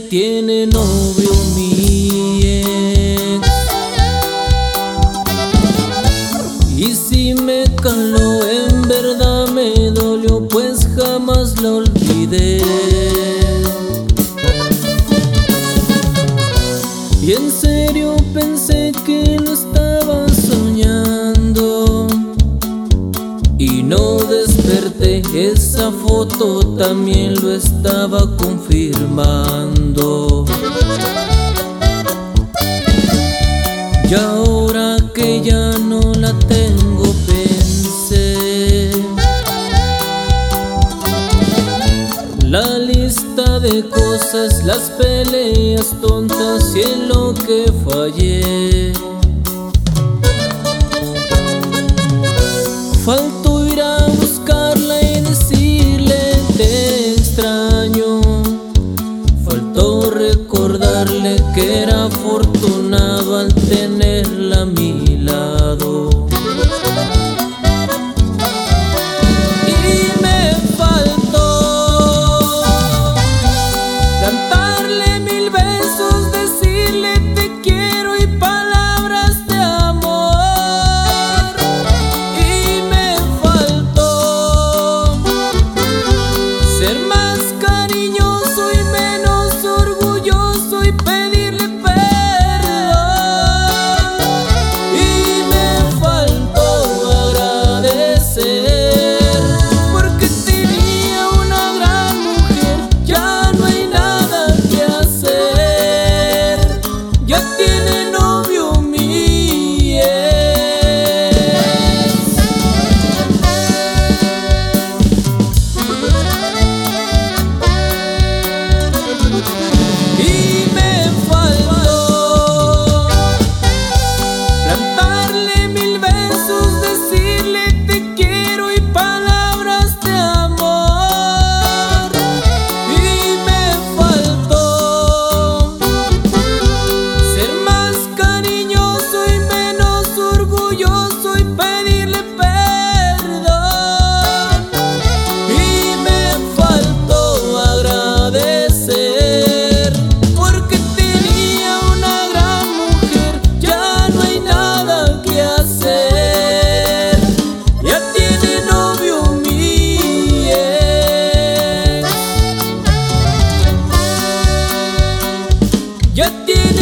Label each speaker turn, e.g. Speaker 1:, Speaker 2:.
Speaker 1: tiene novio mi ex. Y si me caló, en verdad me dolió, pues jamás la olvidé. Esa foto también lo estaba confirmando Y ahora que ya no la tengo pensé La lista de cosas, las peleas tontas y en lo que fallé. Faltó que era afortunado al tenerla Ya tiene Ya tiene novio.